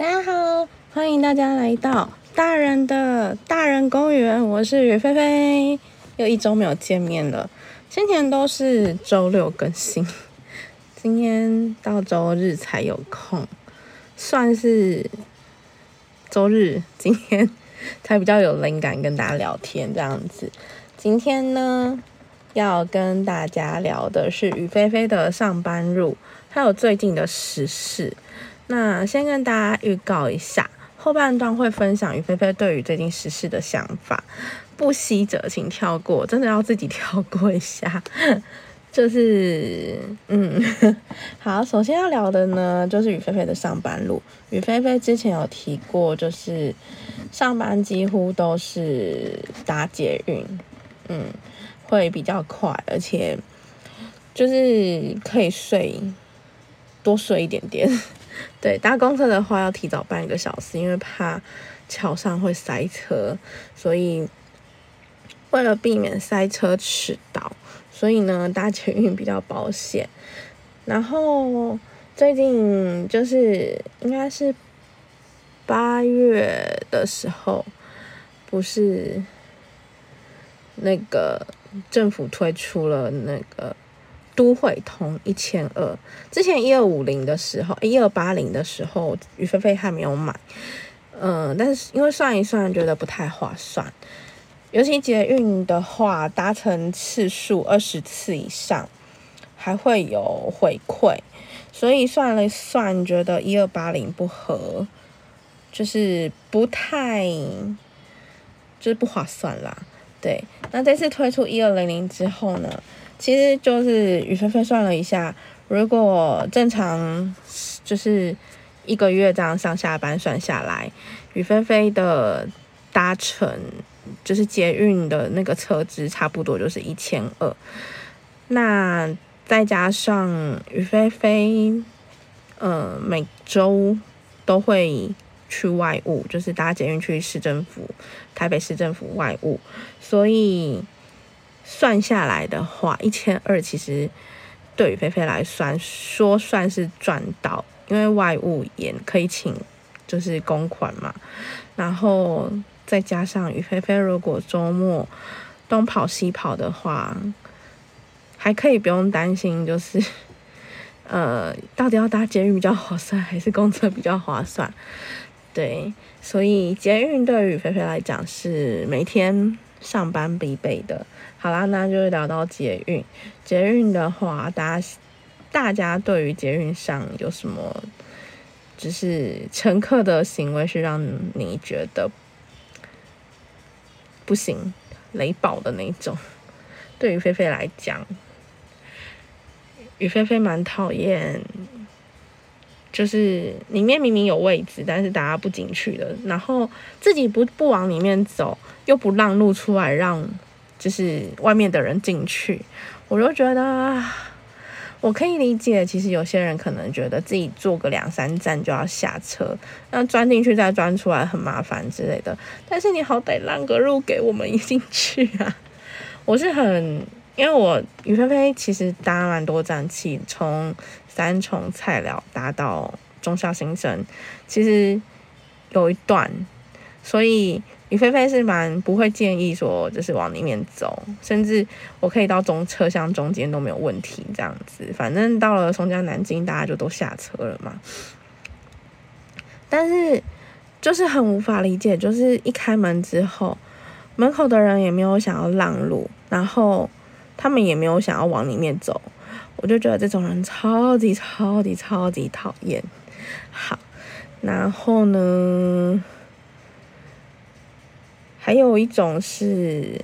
大家好，欢迎大家来到大人的大人公园。我是雨菲菲，又一周没有见面了。先前都是周六更新，今天到周日才有空，算是周日今天才比较有灵感跟大家聊天这样子。今天呢，要跟大家聊的是雨菲菲的上班路，还有最近的时事。那先跟大家预告一下，后半段会分享于菲菲对于最近时事的想法，不惜者请跳过，真的要自己跳过一下。就是，嗯，好，首先要聊的呢，就是于菲菲的上班路。于菲菲之前有提过，就是上班几乎都是搭捷运，嗯，会比较快，而且就是可以睡多睡一点点。对，搭公车的话要提早半个小时，因为怕桥上会塞车，所以为了避免塞车迟到，所以呢搭捷运比较保险。然后最近就是应该是八月的时候，不是那个政府推出了那个。都会通一千二，之前一二五零的时候，一二八零的时候，于菲菲还没有买，嗯，但是因为算一算觉得不太划算，尤其捷运的话，搭乘次数二十次以上还会有回馈，所以算了算，觉得一二八零不合，就是不太，就是不划算啦。对，那这次推出一二零零之后呢？其实就是雨菲菲算了一下，如果正常就是一个月这样上下班算下来，雨菲菲的搭乘就是捷运的那个车资差不多就是一千二，那再加上雨菲菲，呃，每周都会去外务，就是搭捷运去市政府、台北市政府外务，所以。算下来的话，一千二其实对于菲菲来算说算是赚到，因为外务也可以请，就是公款嘛。然后再加上于菲菲如果周末东跑西跑的话，还可以不用担心，就是 呃，到底要搭捷运比较划算，还是公车比较划算？对，所以捷运对于菲菲来讲是每天上班必备的。好啦，那就是聊到捷运。捷运的话，大家大家对于捷运上有什么，就是乘客的行为是让你觉得不行、雷暴的那种？对于菲菲来讲，雨菲菲蛮讨厌，就是里面明明有位置，但是大家不进去的，然后自己不不往里面走，又不让路出来让。就是外面的人进去，我就觉得我可以理解。其实有些人可能觉得自己坐个两三站就要下车，那钻进去再钻出来很麻烦之类的。但是你好歹让个路给我们一进去啊！我是很，因为我于菲菲其实搭蛮多站气，从三重菜鸟搭到中校新生，其实有一段，所以。雨菲菲是蛮不会建议说，就是往里面走，甚至我可以到中车厢中间都没有问题，这样子。反正到了松江南京，大家就都下车了嘛。但是就是很无法理解，就是一开门之后，门口的人也没有想要让路，然后他们也没有想要往里面走，我就觉得这种人超级超级超级讨厌。好，然后呢？还有一种是，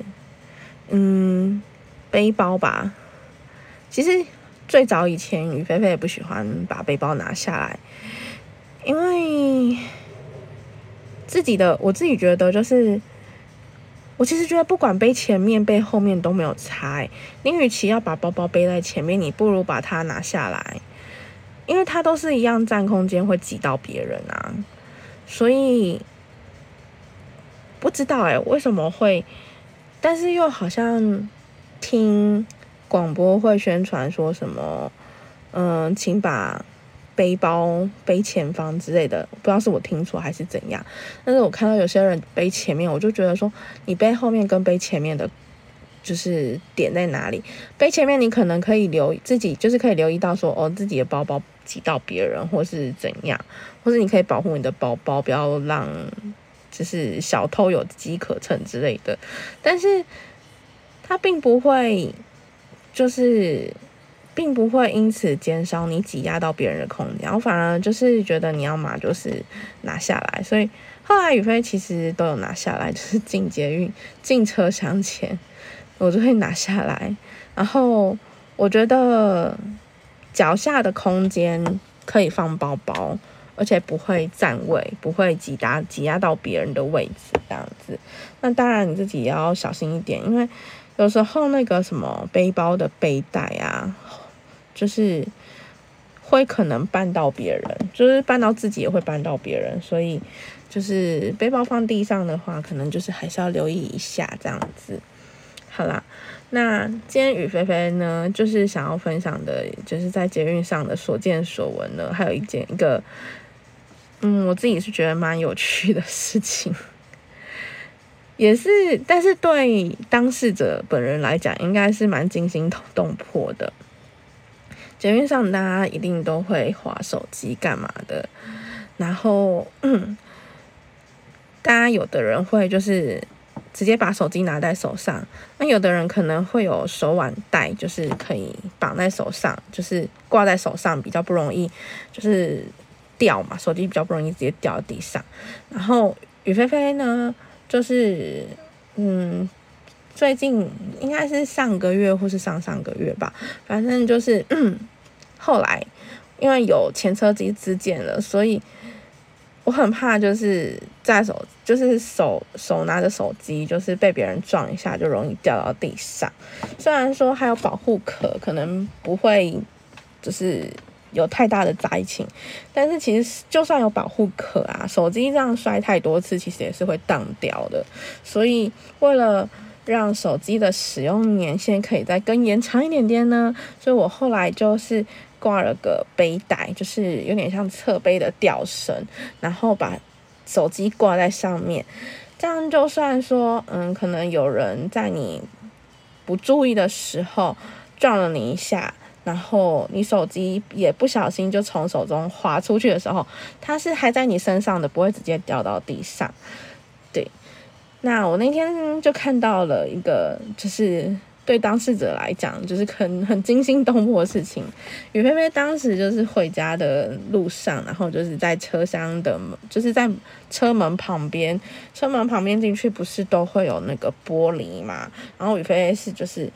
嗯，背包吧。其实最早以前，雨菲菲也不喜欢把背包拿下来，因为自己的我自己觉得，就是我其实觉得不管背前面背后面都没有差。你与其要把包包背在前面，你不如把它拿下来，因为它都是一样占空间，会挤到别人啊，所以。不知道哎，为什么会？但是又好像听广播会宣传说什么，嗯，请把背包背前方之类的，不知道是我听错还是怎样。但是我看到有些人背前面，我就觉得说，你背后面跟背前面的，就是点在哪里？背前面你可能可以留自己，就是可以留意到说，哦，自己的包包挤到别人，或是怎样，或者你可以保护你的包包，不要让就是小偷有机可乘之类的。但是它并不会，就是。并不会因此减少你挤压到别人的空间，我反而就是觉得你要嘛就是拿下来，所以后来宇飞其实都有拿下来，就是进捷运进车厢前，我就会拿下来。然后我觉得脚下的空间可以放包包，而且不会占位，不会挤压挤压到别人的位置这样子。那当然你自己也要小心一点，因为有时候那个什么背包的背带啊。就是会可能绊到别人，就是绊到自己也会绊到别人，所以就是背包放地上的话，可能就是还是要留意一下这样子。好啦，那今天雨菲菲呢，就是想要分享的，就是在捷运上的所见所闻呢，还有一件一个，嗯，我自己是觉得蛮有趣的事情，也是，但是对当事者本人来讲，应该是蛮惊心动魄的。捷运上，大家一定都会划手机干嘛的？然后，大家有的人会就是直接把手机拿在手上，那有的人可能会有手腕带，就是可以绑在手上，就是挂在手上比较不容易，就是掉嘛，手机比较不容易直接掉到地上。然后雨菲菲呢，就是嗯。最近应该是上个月或是上上个月吧，反正就是 后来因为有前车机自建了，所以我很怕就是在手就是手手拿着手机，就是被别人撞一下就容易掉到地上。虽然说还有保护壳，可能不会就是有太大的灾情，但是其实就算有保护壳啊，手机这样摔太多次，其实也是会荡掉的。所以为了让手机的使用年限可以再更延长一点点呢，所以我后来就是挂了个背带，就是有点像侧背的吊绳，然后把手机挂在上面，这样就算说，嗯，可能有人在你不注意的时候撞了你一下，然后你手机也不小心就从手中滑出去的时候，它是还在你身上的，不会直接掉到地上，对。那我那天就看到了一个，就是对当事者来讲，就是很很惊心动魄的事情。雨菲菲当时就是回家的路上，然后就是在车厢的，就是在车门旁边，车门旁边进去不是都会有那个玻璃嘛？然后雨菲菲是就是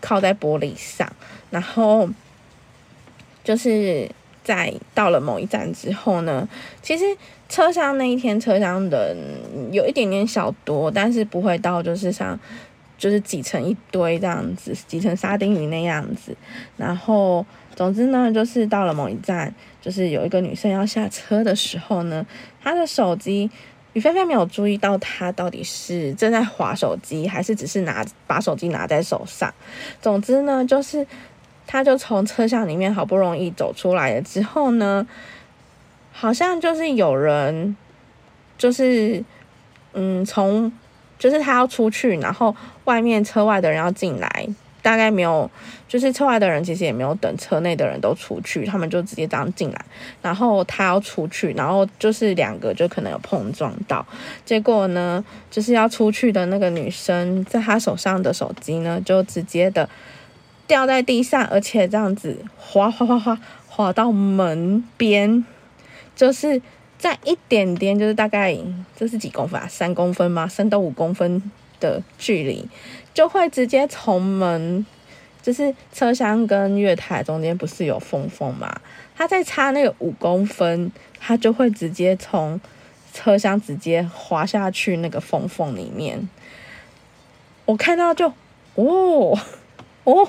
靠在玻璃上，然后就是在到了某一站之后呢，其实。车厢那一天，车厢人有一点点小多，但是不会到就是像就是挤成一堆这样子，挤成沙丁鱼那样子。然后，总之呢，就是到了某一站，就是有一个女生要下车的时候呢，她的手机，雨菲菲没有注意到她到底是正在划手机，还是只是拿把手机拿在手上。总之呢，就是他就从车厢里面好不容易走出来了之后呢。好像就是有人，就是嗯，从就是他要出去，然后外面车外的人要进来，大概没有，就是车外的人其实也没有等车内的人都出去，他们就直接这样进来，然后他要出去，然后就是两个就可能有碰撞到，结果呢，就是要出去的那个女生，在她手上的手机呢，就直接的掉在地上，而且这样子滑滑滑滑滑到门边。就是在一点点，就是大概这是几公分啊？三公分吗？三到五公分的距离，就会直接从门，就是车厢跟月台中间不是有缝缝吗？它在差那个五公分，它就会直接从车厢直接滑下去那个缝缝里面。我看到就哦哦，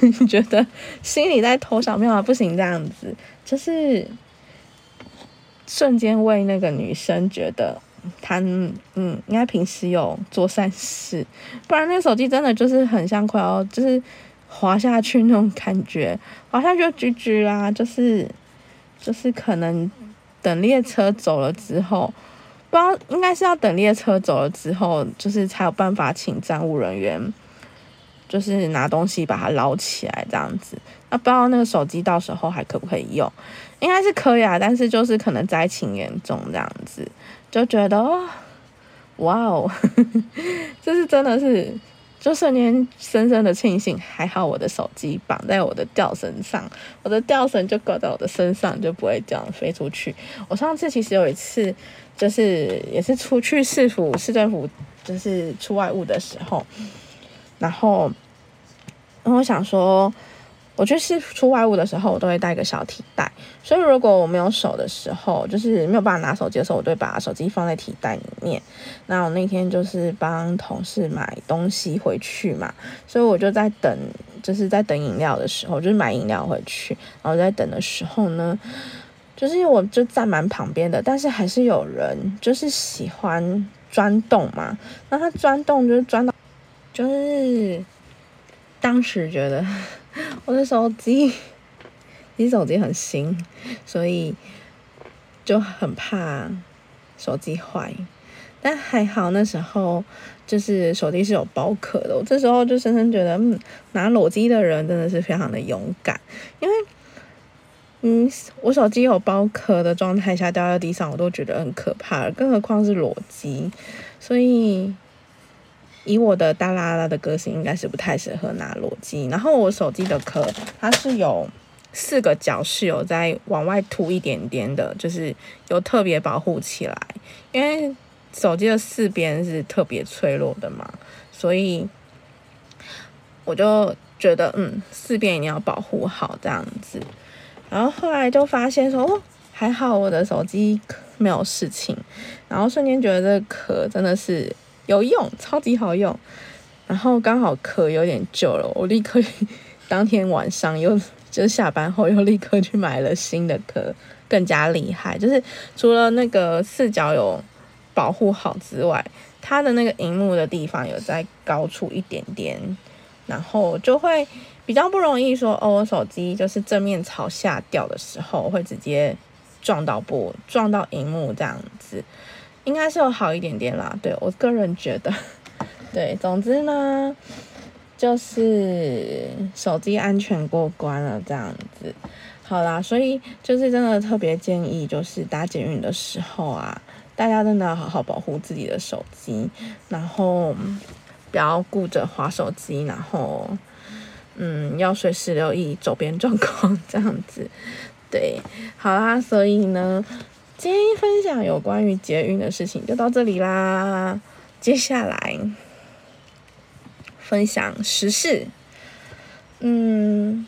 你觉得心里在偷小妙啊，不行这样子，就是。瞬间为那个女生觉得，她嗯，应该平时有做善事，不然那手机真的就是很像快要就是滑下去那种感觉，滑下去就 GG 啦，就是就是可能等列车走了之后，不知道应该是要等列车走了之后，就是才有办法请站务人员，就是拿东西把它捞起来这样子。那不知道那个手机到时候还可不可以用？应该是可以啊，但是就是可能灾情严重这样子，就觉得哦哇哦，这是真的是。就瞬间深深的庆幸，还好我的手机绑在我的吊绳上，我的吊绳就挂在我的身上，就不会这样飞出去。我上次其实有一次，就是也是出去市府市政府，就是出外务的时候，然后，然后我想说。我就是出外务的时候，我都会带个小提袋，所以如果我没有手的时候，就是没有办法拿手机的时候，我都会把手机放在提袋里面。那我那天就是帮同事买东西回去嘛，所以我就在等，就是在等饮料的时候，就是买饮料回去，然后在等的时候呢，就是因为我就站蛮旁边的，但是还是有人就是喜欢钻洞嘛，那他钻洞就是钻到，就是当时觉得。我的手机，其实手机很新，所以就很怕手机坏。但还好那时候就是手机是有包壳的，我这时候就深深觉得，嗯，拿裸机的人真的是非常的勇敢，因为，嗯，我手机有包壳的状态下掉在地上，我都觉得很可怕，更何况是裸机，所以。以我的大啦啦的个性，应该是不太适合拿裸机。然后我手机的壳，它是有四个角是有在往外凸一点点的，就是有特别保护起来。因为手机的四边是特别脆弱的嘛，所以我就觉得，嗯，四边一定要保护好这样子。然后后来就发现说，哦，还好我的手机没有事情。然后瞬间觉得这壳真的是。有用，超级好用。然后刚好壳有点旧了，我立刻当天晚上又就是下班后又立刻去买了新的壳，更加厉害。就是除了那个四角有保护好之外，它的那个荧幕的地方有在高处一点点，然后就会比较不容易说哦，我手机就是正面朝下掉的时候会直接撞到玻撞到荧幕这样子。应该是有好一点点啦，对我个人觉得，对，总之呢，就是手机安全过关了这样子，好啦，所以就是真的特别建议，就是搭捷运的时候啊，大家真的要好好保护自己的手机，然后不要顾着划手机，然后嗯，要随时留意周边状况这样子，对，好啦，所以呢。今天分享有关于捷运的事情就到这里啦。接下来分享时事，嗯，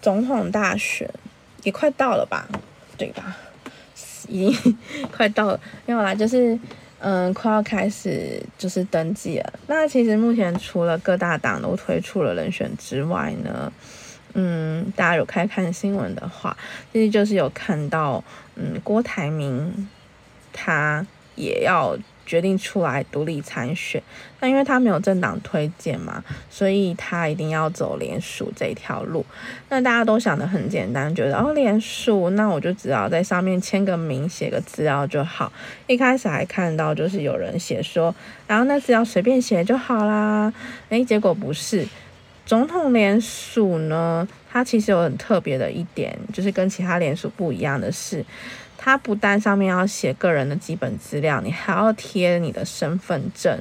总统大选也快到了吧，对吧？已经 快到了，没有啦，就是嗯，快要开始就是登记了。那其实目前除了各大党都推出了人选之外呢？嗯，大家有开看新闻的话，其实就是有看到，嗯，郭台铭他也要决定出来独立参选。那因为他没有政党推荐嘛，所以他一定要走联署这条路。那大家都想的很简单，觉得哦，联署，那我就只要在上面签个名，写个资料就好。一开始还看到就是有人写说，然后那资料随便写就好啦。诶，结果不是。总统联署呢，它其实有很特别的一点，就是跟其他联署不一样的是，它不但上面要写个人的基本资料，你还要贴你的身份证。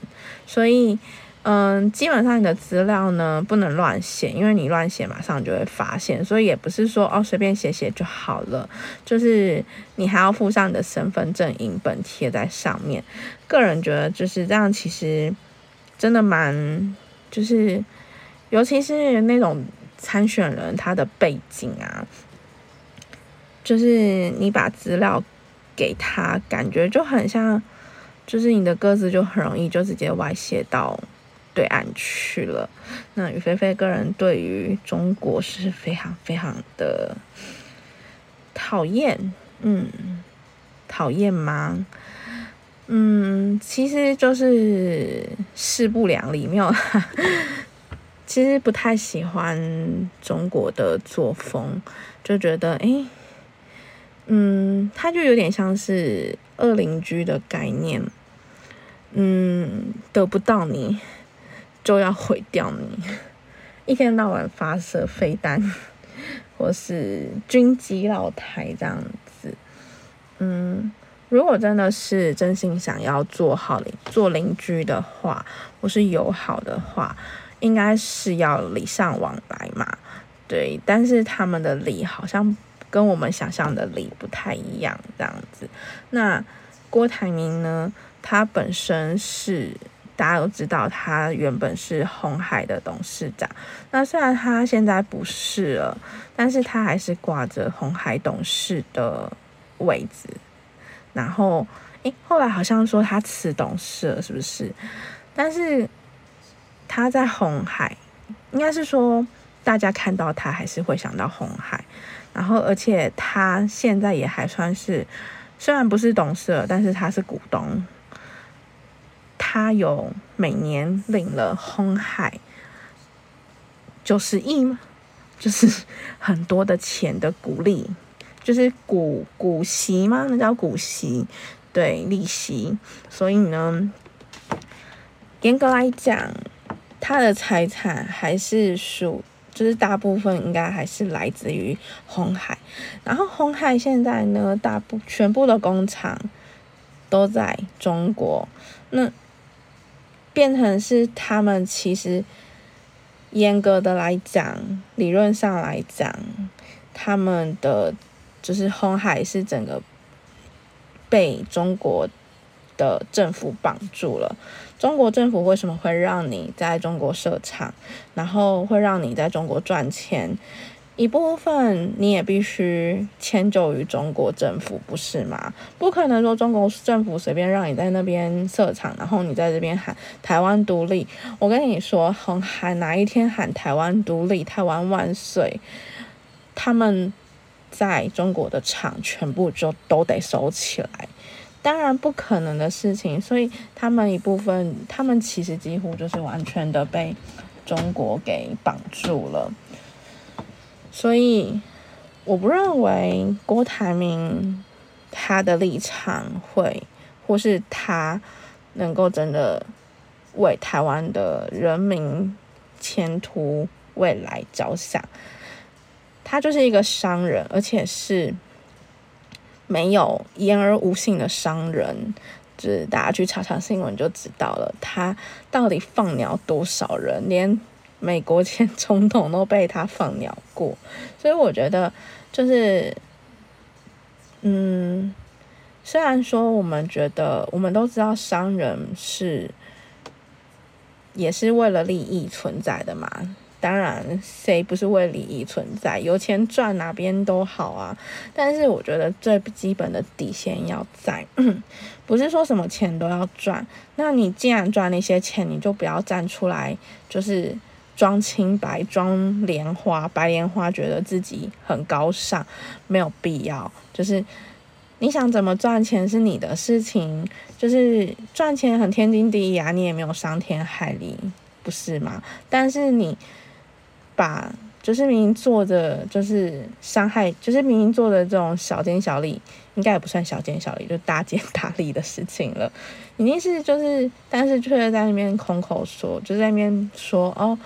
所以，嗯，基本上你的资料呢不能乱写，因为你乱写马上就会发现。所以也不是说哦随便写写就好了，就是你还要附上你的身份证影本贴在上面。个人觉得就是这样，其实真的蛮就是。尤其是那种参选人，他的背景啊，就是你把资料给他，感觉就很像，就是你的鸽子就很容易就直接外泄到对岸去了。那于菲菲个人对于中国是非常非常的讨厌，嗯，讨厌吗？嗯，其实就是势不两立，没有。其实不太喜欢中国的作风，就觉得哎，嗯，它就有点像是恶邻居的概念，嗯，得不到你就要毁掉你，一天到晚发射飞弹或是军机绕台这样子，嗯。如果真的是真心想要做好邻做邻居的话，或是友好的话，应该是要礼尚往来嘛。对，但是他们的礼好像跟我们想象的礼不太一样，这样子。那郭台铭呢？他本身是大家都知道，他原本是红海的董事长。那虽然他现在不是了，但是他还是挂着红海董事的位置。然后，诶，后来好像说他辞董事了，是不是？但是他在红海，应该是说大家看到他还是会想到红海。然后，而且他现在也还算是，虽然不是董事，但是他是股东。他有每年领了红海九十亿吗？就是很多的钱的鼓励。就是股股息吗？那叫股息，对，利息。所以呢，严格来讲，他的财产还是属，就是大部分应该还是来自于红海。然后红海现在呢，大部全部的工厂都在中国，那变成是他们其实严格的来讲，理论上来讲，他们的。就是红海是整个被中国的政府绑住了。中国政府为什么会让你在中国设厂，然后会让你在中国赚钱？一部分你也必须迁就于中国政府，不是吗？不可能说中国政府随便让你在那边设厂，然后你在这边喊台湾独立。我跟你说，横海哪一天喊台湾独立、台湾万岁，他们。在中国的厂全部就都得收起来，当然不可能的事情。所以他们一部分，他们其实几乎就是完全的被中国给绑住了。所以我不认为郭台铭他的立场会，或是他能够真的为台湾的人民前途未来着想。他就是一个商人，而且是没有言而无信的商人。就是大家去查查新闻就知道了，他到底放鸟多少人，连美国前总统都被他放鸟过。所以我觉得，就是，嗯，虽然说我们觉得，我们都知道商人是也是为了利益存在的嘛。当然，谁不是为利益存在？有钱赚哪边都好啊。但是我觉得最基本的底线要在，不是说什么钱都要赚。那你既然赚那些钱，你就不要站出来，就是装清白、装莲花、白莲花，觉得自己很高尚，没有必要。就是你想怎么赚钱是你的事情，就是赚钱很天经地义啊，你也没有伤天害理，不是吗？但是你。把就是明明做的就是伤害，就是明明做的这种小奸小利，应该也不算小奸小利，就大奸大利的事情了。已经是就是，但是却在那边空口说，就在那边说哦，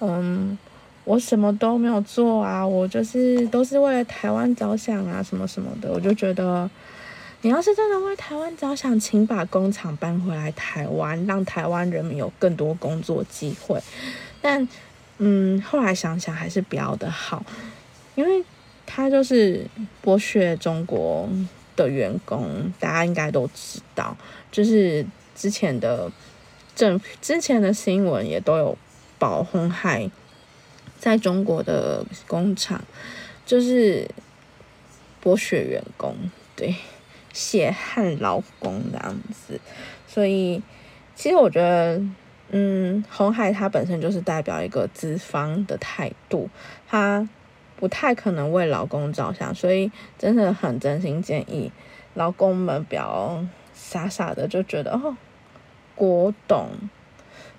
嗯，我什么都没有做啊，我就是都是为了台湾着想啊，什么什么的。我就觉得，你要是真的为台湾着想，请把工厂搬回来台湾，让台湾人民有更多工作机会。但嗯，后来想想还是不要的好，因为他就是剥削中国的员工，大家应该都知道，就是之前的政之前的新闻也都有报红海在中国的工厂就是剥削员工，对，血汗劳工这样子，所以其实我觉得。嗯，红海它本身就是代表一个资方的态度，它不太可能为劳工着想，所以真的很真心建议劳工们不要傻傻的就觉得哦，国董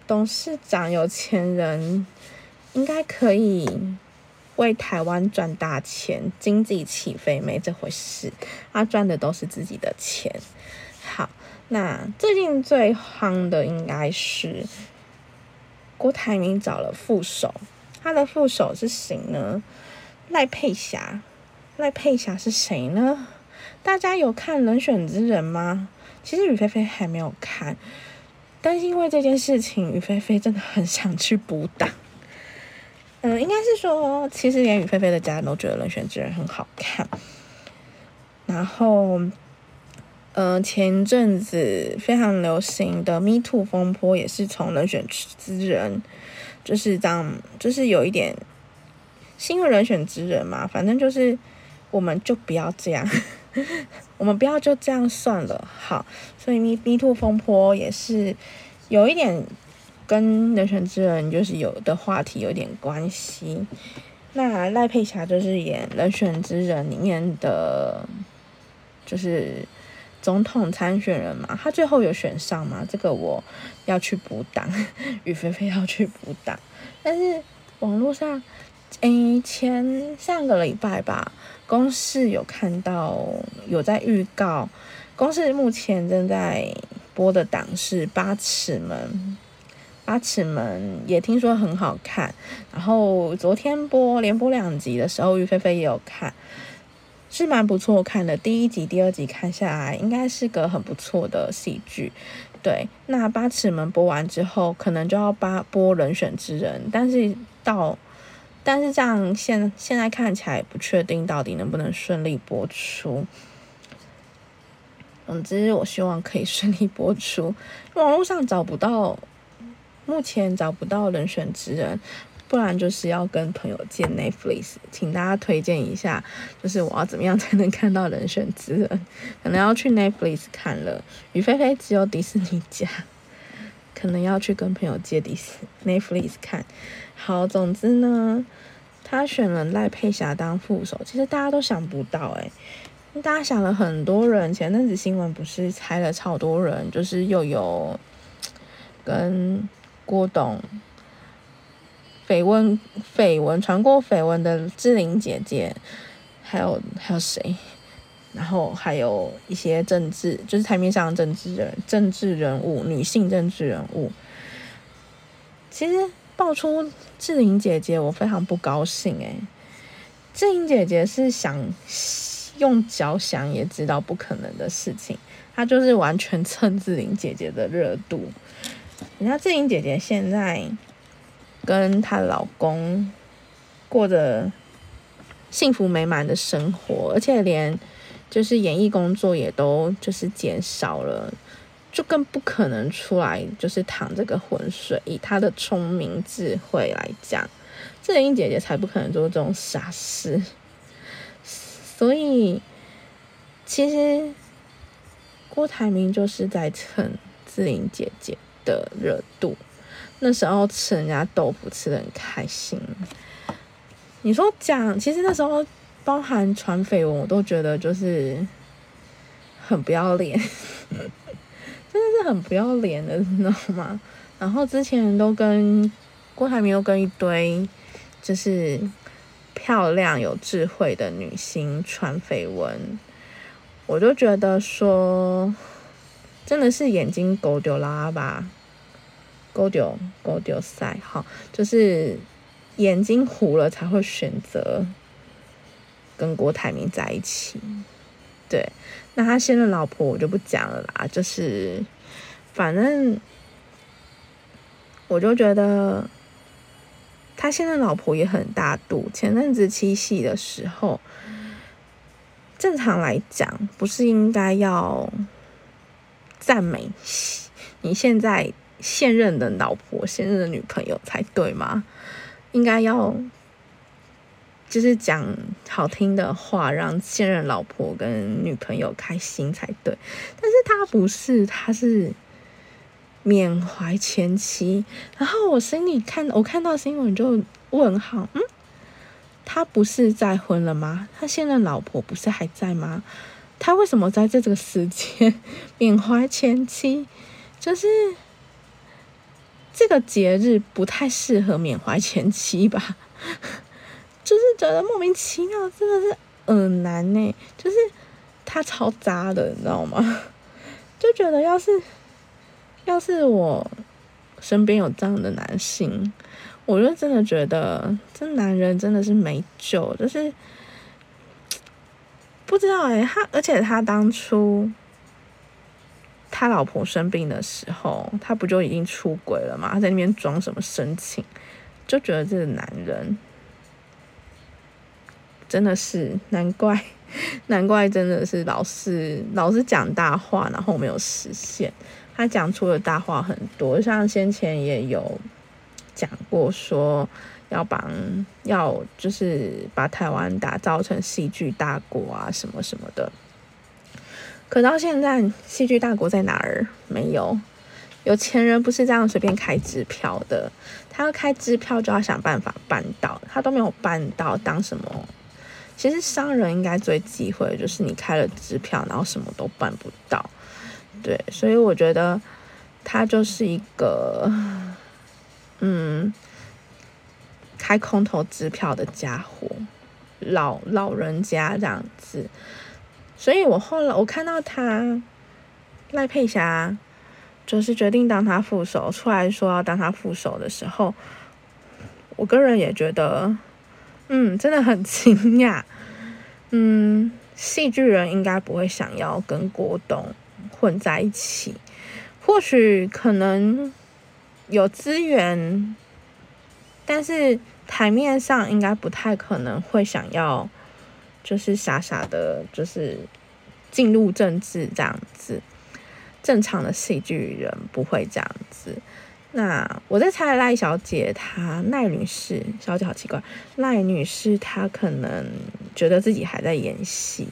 董事长有钱人应该可以为台湾赚大钱，经济起飞没这回事，他赚的都是自己的钱。那最近最夯的应该是郭台铭找了副手，他的副手是谁呢？赖佩霞。赖佩霞是谁呢？大家有看《人选之人》吗？其实雨菲菲还没有看，但是因为这件事情，雨菲菲真的很想去补档。嗯，应该是说，其实连雨菲菲的家人都觉得《人选之人》很好看。然后，嗯，前阵子非常流行的 “Me Too” 风波也是从《人选之人》，就是这样，就是有一点新的人选之人嘛，反正就是。我们就不要这样，我们不要就这样算了。好，所以 Me Me Too 风波也是有一点跟人选之人就是有的话题有点关系。那赖佩霞就是演人选之人里面的，就是总统参选人嘛，他最后有选上吗？这个我要去补档，雨菲菲要去补档，但是网络上。诶，前上个礼拜吧，公视有看到有在预告，公视目前正在播的档是《八尺门》，《八尺门》也听说很好看。然后昨天播连播两集的时候，于菲菲也有看，是蛮不错看的。第一集、第二集看下来，应该是个很不错的戏剧。对，那《八尺门》播完之后，可能就要八播《人选之人》，但是到。但是这样现现在看起来不确定到底能不能顺利播出。总之，我希望可以 顺利播出。网络上找不到，目前找不到人选之人，不然就是要跟朋友借 Netflix，请大家推荐一下，就是我要怎么样才能看到人选之人？可能要去 Netflix 看了。于菲菲只有迪士尼家，可能要去跟朋友借迪士 Netflix 看。好，总之呢，他选了赖佩霞当副手，其实大家都想不到诶，大家想了很多人，前阵子新闻不是猜了超多人，就是又有跟郭董绯闻绯闻传过绯闻的志玲姐姐，还有还有谁，然后还有一些政治，就是台面上的政治人政治人物，女性政治人物，其实。爆出志玲姐姐，我非常不高兴诶。志玲姐姐是想用脚想也知道不可能的事情，她就是完全蹭志玲姐姐的热度。人家志玲姐姐现在跟她老公过着幸福美满的生活，而且连就是演艺工作也都就是减少了。就更不可能出来，就是淌这个浑水。以她的聪明智慧来讲，志玲姐姐才不可能做这种傻事。所以，其实郭台铭就是在蹭志玲姐姐的热度。那时候吃人家豆腐吃的很开心。你说讲，其实那时候包含传绯闻，我都觉得就是很不要脸。真的是很不要脸的，你知道吗？然后之前都跟郭台铭又跟一堆就是漂亮有智慧的女星传绯闻，我就觉得说真的是眼睛狗丢拉吧，狗丢狗丢塞，好，就是眼睛糊了才会选择跟郭台铭在一起，对。那他现任老婆我就不讲了啦，就是反正我就觉得他现在老婆也很大度。前阵子七夕的时候，正常来讲不是应该要赞美你现在现任的老婆、现任的女朋友才对吗？应该要。就是讲好听的话，让现任老婆跟女朋友开心才对。但是他不是，他是缅怀前妻。然后我心里看，我看到新闻就问号，嗯，他不是再婚了吗？他现任老婆不是还在吗？他为什么在这个时间 缅怀前妻？就是这个节日不太适合缅怀前妻吧？就是觉得莫名其妙，真的是耳男呢，就是他超渣的，你知道吗？就觉得要是要是我身边有这样的男性，我就真的觉得这男人真的是没救，就是不知道哎，他而且他当初。他老婆生病的时候，他不就已经出轨了吗？他在那边装什么深情，就觉得这个男人真的是难怪，难怪真的是老是老是讲大话，然后没有实现。他讲出的大话很多，像先前也有讲过，说要帮要就是把台湾打造成戏剧大国啊，什么什么的。可到现在，戏剧大国在哪儿？没有，有钱人不是这样随便开支票的。他要开支票，就要想办法办到，他都没有办到，当什么？其实商人应该最忌讳的就是你开了支票，然后什么都办不到。对，所以我觉得他就是一个，嗯，开空头支票的家伙，老老人家这样子。所以我后来我看到他赖佩霞就是决定当他副手出来说要当他副手的时候，我个人也觉得，嗯，真的很惊讶。嗯，戏剧人应该不会想要跟郭董混在一起，或许可能有资源，但是台面上应该不太可能会想要。就是傻傻的，就是进入政治这样子，正常的戏剧人不会这样子。那我在猜赖小姐，她赖女士，小姐好奇怪，赖女士她可能觉得自己还在演戏，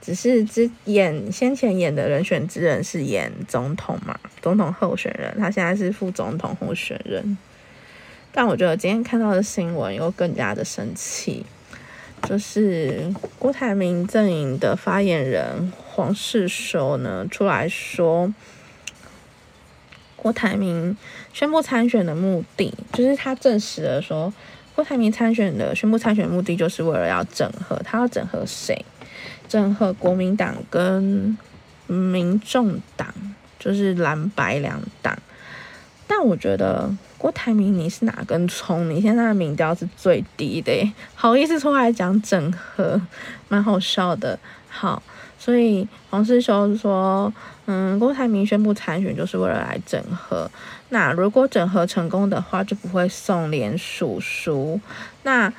只是之演先前演的人选之人是演总统嘛，总统候选人，她现在是副总统候选人。但我觉得今天看到的新闻又更加的生气。就是郭台铭阵营的发言人黄世修呢出来说，郭台铭宣布参选的目的，就是他证实了说，郭台铭参选的宣布参选目的就是为了要整合，他要整合谁？整合国民党跟民众党，就是蓝白两党。但我觉得。郭台铭，你是哪根葱？你现在的民调是最低的，好意思出来讲整合，蛮好笑的。好，所以黄世修说，嗯，郭台铭宣布参选就是为了来整合。那如果整合成功的话，就不会送连署书。那，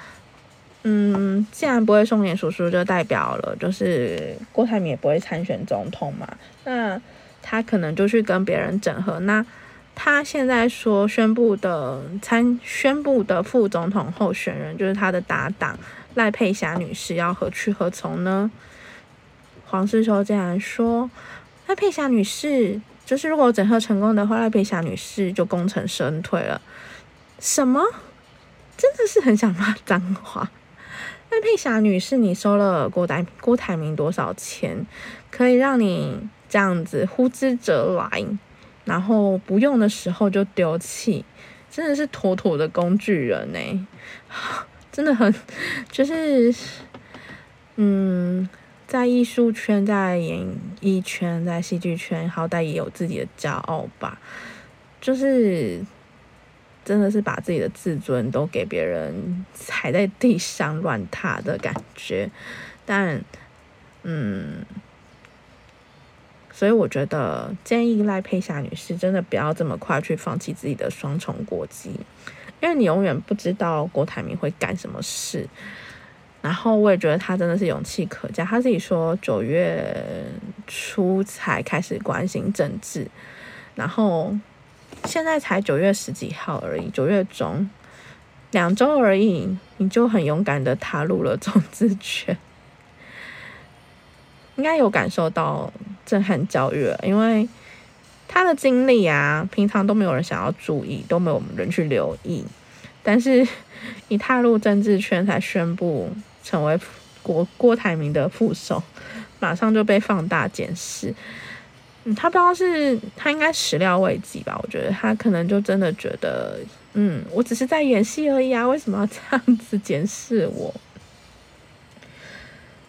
嗯，既然不会送连署书，就代表了就是郭台铭也不会参选总统嘛。那他可能就去跟别人整合。那他现在说宣布的参宣布的副总统候选人就是他的搭档赖佩霞女士要何去何从呢？黄世修竟然说赖佩霞女士就是如果整合成功的话，赖佩霞女士就功成身退了。什么？真的是很想骂脏话。赖佩霞女士，你收了郭台郭台铭多少钱，可以让你这样子呼之则来？然后不用的时候就丢弃，真的是妥妥的工具人呢，真的很，就是，嗯，在艺术圈、在演艺圈、在戏剧圈，好歹也有自己的骄傲吧，就是真的是把自己的自尊都给别人踩在地上乱踏的感觉，但，嗯。所以我觉得建议赖佩霞女士真的不要这么快去放弃自己的双重国籍，因为你永远不知道郭台铭会干什么事。然后我也觉得他真的是勇气可嘉，他自己说九月初才开始关心政治，然后现在才九月十几号而已，九月中两周而已，你就很勇敢的踏入了政治圈。应该有感受到震撼教育了，因为他的经历啊，平常都没有人想要注意，都没有人去留意。但是，一踏入政治圈，才宣布成为郭郭台铭的副手，马上就被放大检视。嗯，他不知道是他应该始料未及吧？我觉得他可能就真的觉得嗯，我只是在演戏而已啊，为什么要这样子检视我？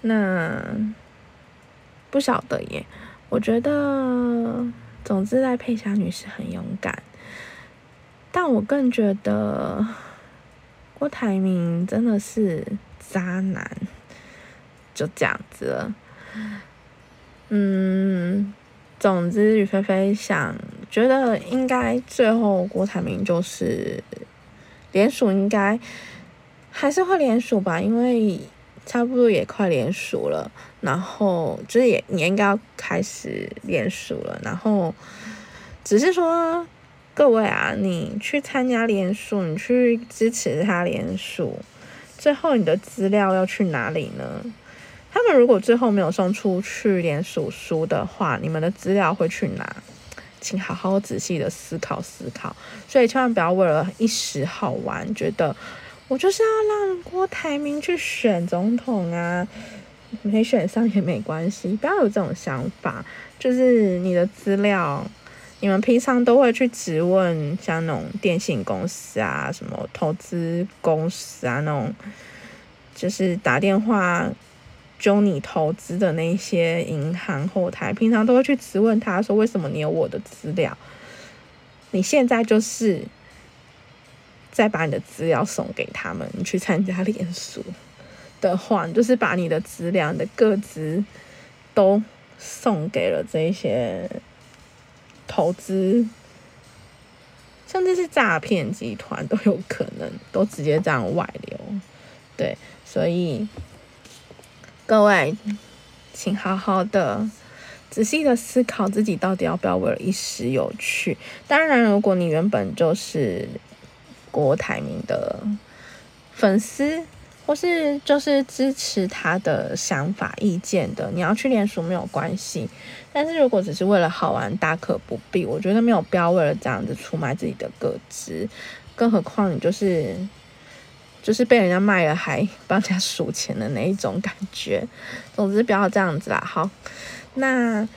那不晓得耶，我觉得，总之赖佩霞女士很勇敢，但我更觉得郭台铭真的是渣男，就这样子了。嗯，总之，雨菲菲想觉得应该最后郭台铭就是联署，应该还是会联署吧，因为差不多也快联署了，然后就是也也应该要开始联署了，然后只是说各位啊，你去参加联署，你去支持他联署，最后你的资料要去哪里呢？他们如果最后没有送出去连署书的话，你们的资料会去哪？请好好仔细的思考思考。所以千万不要为了一时好玩，觉得我就是要让郭台铭去选总统啊，没选上也没关系，不要有这种想法。就是你的资料，你们平常都会去质问像那种电信公司啊、什么投资公司啊那种，就是打电话。就你投资的那些银行后台，平常都会去质问他说：“为什么你有我的资料？”你现在就是再把你的资料送给他们，你去参加联署的话，就是把你的资料、你的个资都送给了这些投资，甚至是诈骗集团都有可能，都直接这样外流。对，所以。各位，请好好的、仔细的思考自己到底要不要为了一时有趣。当然，如果你原本就是郭台铭的粉丝，或是就是支持他的想法、意见的，你要去联署没有关系。但是如果只是为了好玩，大可不必。我觉得没有必要为了这样子出卖自己的个资，更何况你就是。就是被人家卖了还帮人家数钱的那一种感觉，总之不要这样子啦。好，那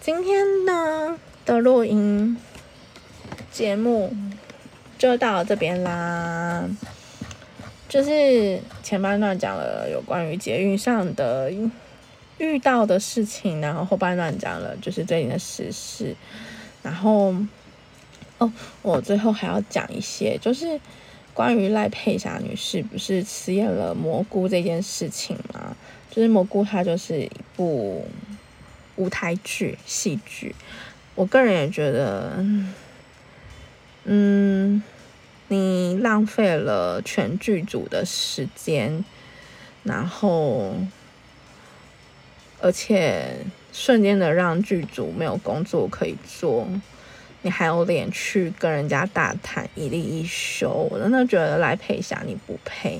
今天呢的录音节目就到这边啦。就是前半段讲了有关于捷运上的遇到的事情，然后后半段讲了就是最近的时事，然后哦，我最后还要讲一些就是。关于赖佩霞女士不是辞演了蘑菇这件事情吗？就是蘑菇，它就是一部舞台剧、戏剧。我个人也觉得，嗯，嗯你浪费了全剧组的时间，然后而且瞬间的让剧组没有工作可以做。你还有脸去跟人家大谈一立一休？我真的觉得赖佩霞你不配。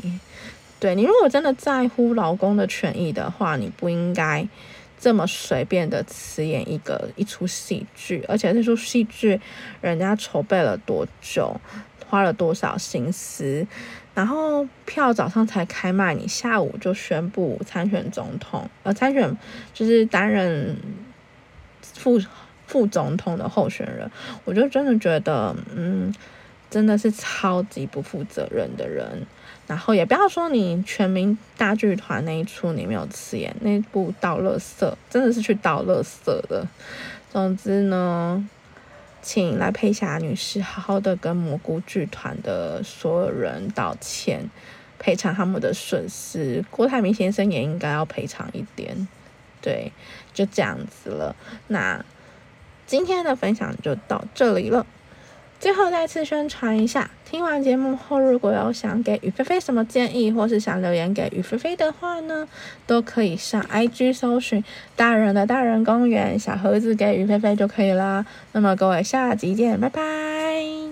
对你如果真的在乎老公的权益的话，你不应该这么随便的辞演一个一出戏剧，而且这出戏剧人家筹备了多久，花了多少心思，然后票早上才开卖，你下午就宣布参选总统，呃，参选就是担任副。副总统的候选人，我就真的觉得，嗯，真的是超级不负责任的人。然后也不要说你全民大剧团那一出你没有辞演，那部倒垃圾真的是去倒垃圾的。总之呢，请来佩霞女士好好的跟蘑菇剧团的所有人道歉，赔偿他们的损失。郭台铭先生也应该要赔偿一点。对，就这样子了。那。今天的分享就到这里了。最后再次宣传一下，听完节目后，如果有想给雨菲菲什么建议，或是想留言给雨菲菲的话呢，都可以上 IG 搜寻“大人的大人公园”小盒子给雨菲菲就可以啦。那么各位下集见，拜拜。